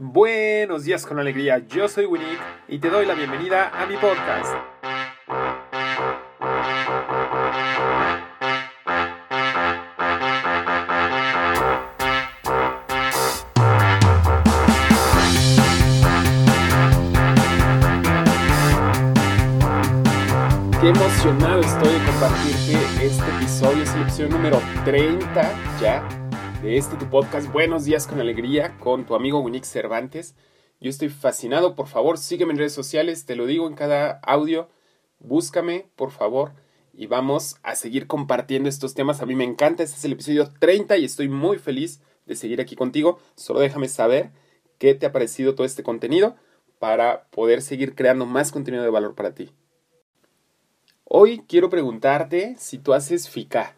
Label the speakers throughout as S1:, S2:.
S1: Buenos días con alegría, yo soy Winnie y te doy la bienvenida a mi podcast. Qué emocionado estoy de compartirte este episodio, es el episodio número 30 ya de este tu podcast Buenos días con alegría con tu amigo Winix Cervantes. Yo estoy fascinado, por favor, sígueme en redes sociales, te lo digo en cada audio, búscame, por favor, y vamos a seguir compartiendo estos temas. A mí me encanta, este es el episodio 30 y estoy muy feliz de seguir aquí contigo. Solo déjame saber qué te ha parecido todo este contenido para poder seguir creando más contenido de valor para ti. Hoy quiero preguntarte si tú haces FICA.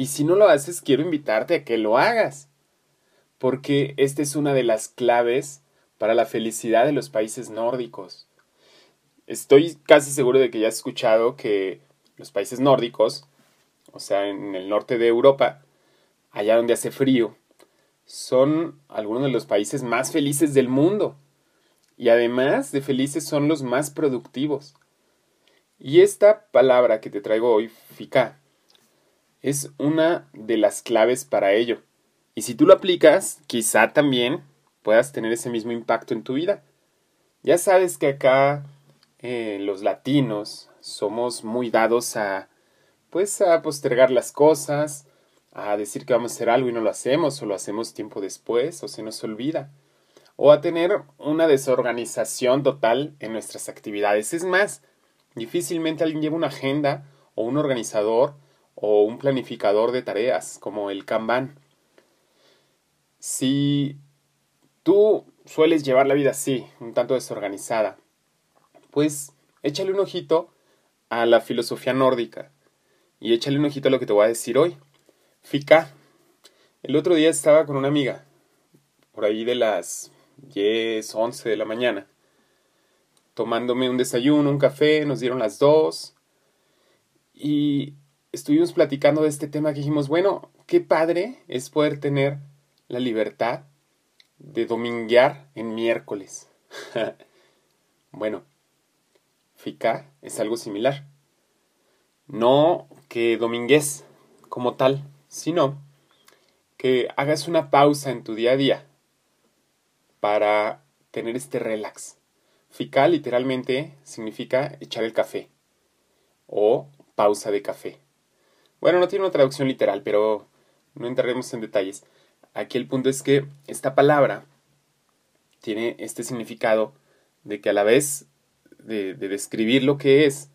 S1: Y si no lo haces, quiero invitarte a que lo hagas. Porque esta es una de las claves para la felicidad de los países nórdicos. Estoy casi seguro de que ya has escuchado que los países nórdicos, o sea, en el norte de Europa, allá donde hace frío, son algunos de los países más felices del mundo. Y además de felices son los más productivos. Y esta palabra que te traigo hoy, FICA, es una de las claves para ello. Y si tú lo aplicas, quizá también puedas tener ese mismo impacto en tu vida. Ya sabes que acá eh, los latinos somos muy dados a pues a postergar las cosas, a decir que vamos a hacer algo y no lo hacemos, o lo hacemos tiempo después, o se nos olvida, o a tener una desorganización total en nuestras actividades. Es más, difícilmente alguien lleva una agenda o un organizador o un planificador de tareas como el Kanban. Si tú sueles llevar la vida así, un tanto desorganizada, pues échale un ojito a la filosofía nórdica y échale un ojito a lo que te voy a decir hoy. Fika. El otro día estaba con una amiga, por ahí de las 10, 11 de la mañana, tomándome un desayuno, un café, nos dieron las dos y estuvimos platicando de este tema que dijimos, bueno, qué padre es poder tener la libertad de dominguear en miércoles. bueno, FICA es algo similar. No que domingues como tal, sino que hagas una pausa en tu día a día para tener este relax. FICA literalmente significa echar el café o pausa de café. Bueno, no tiene una traducción literal, pero no entraremos en detalles. Aquí el punto es que esta palabra tiene este significado de que a la vez de, describir lo que es,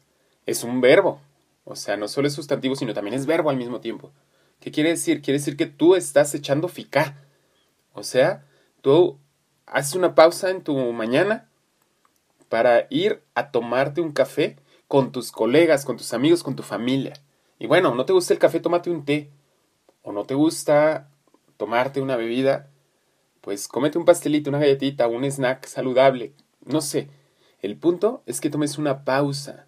S1: es un verbo. O sea, no solo es sustantivo, sino también es verbo al mismo tiempo. ¿Qué quiere decir? Quiere decir que tú estás echando fica. O sea, tú haces una pausa en tu mañana para ir a tomarte un café con tus colegas, con tus amigos, con tu familia. Y bueno, no te gusta el café, tómate un té. O no te gusta tomarte una bebida, pues cómete un pastelito, una galletita, un snack saludable. No sé. El punto es que tomes una pausa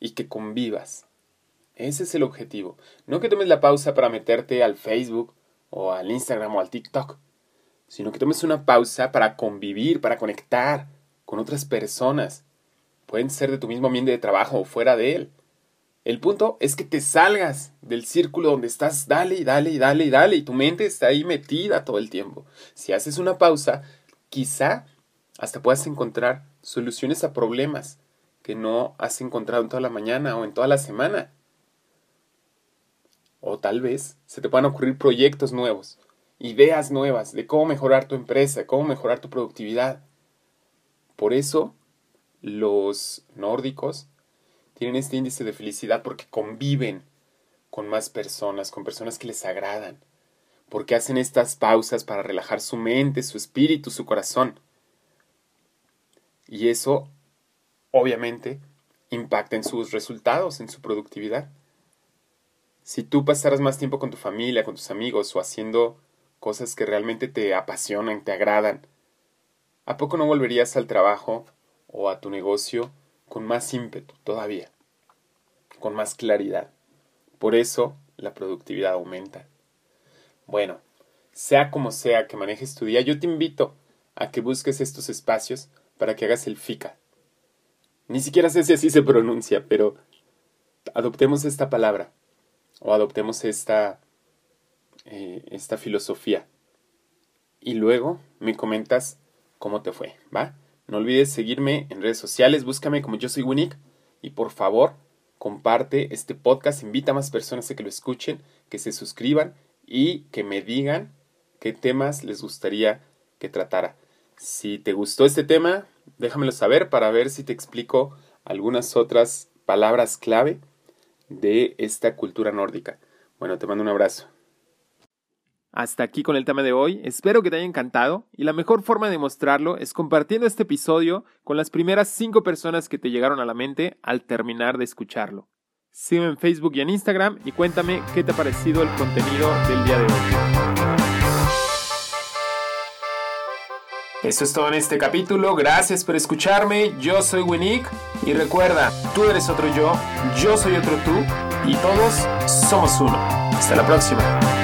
S1: y que convivas. Ese es el objetivo. No que tomes la pausa para meterte al Facebook o al Instagram o al TikTok, sino que tomes una pausa para convivir, para conectar con otras personas. Pueden ser de tu mismo ambiente de trabajo o fuera de él. El punto es que te salgas del círculo donde estás, dale y dale y dale y dale, y tu mente está ahí metida todo el tiempo. Si haces una pausa, quizá hasta puedas encontrar soluciones a problemas que no has encontrado en toda la mañana o en toda la semana. O tal vez se te puedan ocurrir proyectos nuevos, ideas nuevas de cómo mejorar tu empresa, cómo mejorar tu productividad. Por eso, los nórdicos tienen este índice de felicidad porque conviven con más personas, con personas que les agradan, porque hacen estas pausas para relajar su mente, su espíritu, su corazón. Y eso, obviamente, impacta en sus resultados, en su productividad. Si tú pasaras más tiempo con tu familia, con tus amigos o haciendo cosas que realmente te apasionan, te agradan, ¿a poco no volverías al trabajo o a tu negocio con más ímpetu todavía, con más claridad. Por eso la productividad aumenta. Bueno, sea como sea que manejes tu día, yo te invito a que busques estos espacios para que hagas el FICA. Ni siquiera sé si así se pronuncia, pero adoptemos esta palabra o adoptemos esta, eh, esta filosofía. Y luego me comentas cómo te fue, ¿va? No olvides seguirme en redes sociales, búscame como yo soy Winnick y por favor comparte este podcast, invita a más personas a que lo escuchen, que se suscriban y que me digan qué temas les gustaría que tratara. Si te gustó este tema, déjamelo saber para ver si te explico algunas otras palabras clave de esta cultura nórdica. Bueno, te mando un abrazo. Hasta aquí con el tema de hoy, espero que te haya encantado y la mejor forma de mostrarlo es compartiendo este episodio con las primeras cinco personas que te llegaron a la mente al terminar de escucharlo. Sígueme en Facebook y en Instagram y cuéntame qué te ha parecido el contenido del día de hoy. Eso es todo en este capítulo, gracias por escucharme, yo soy Winnick y recuerda, tú eres otro yo, yo soy otro tú y todos somos uno. Hasta la próxima.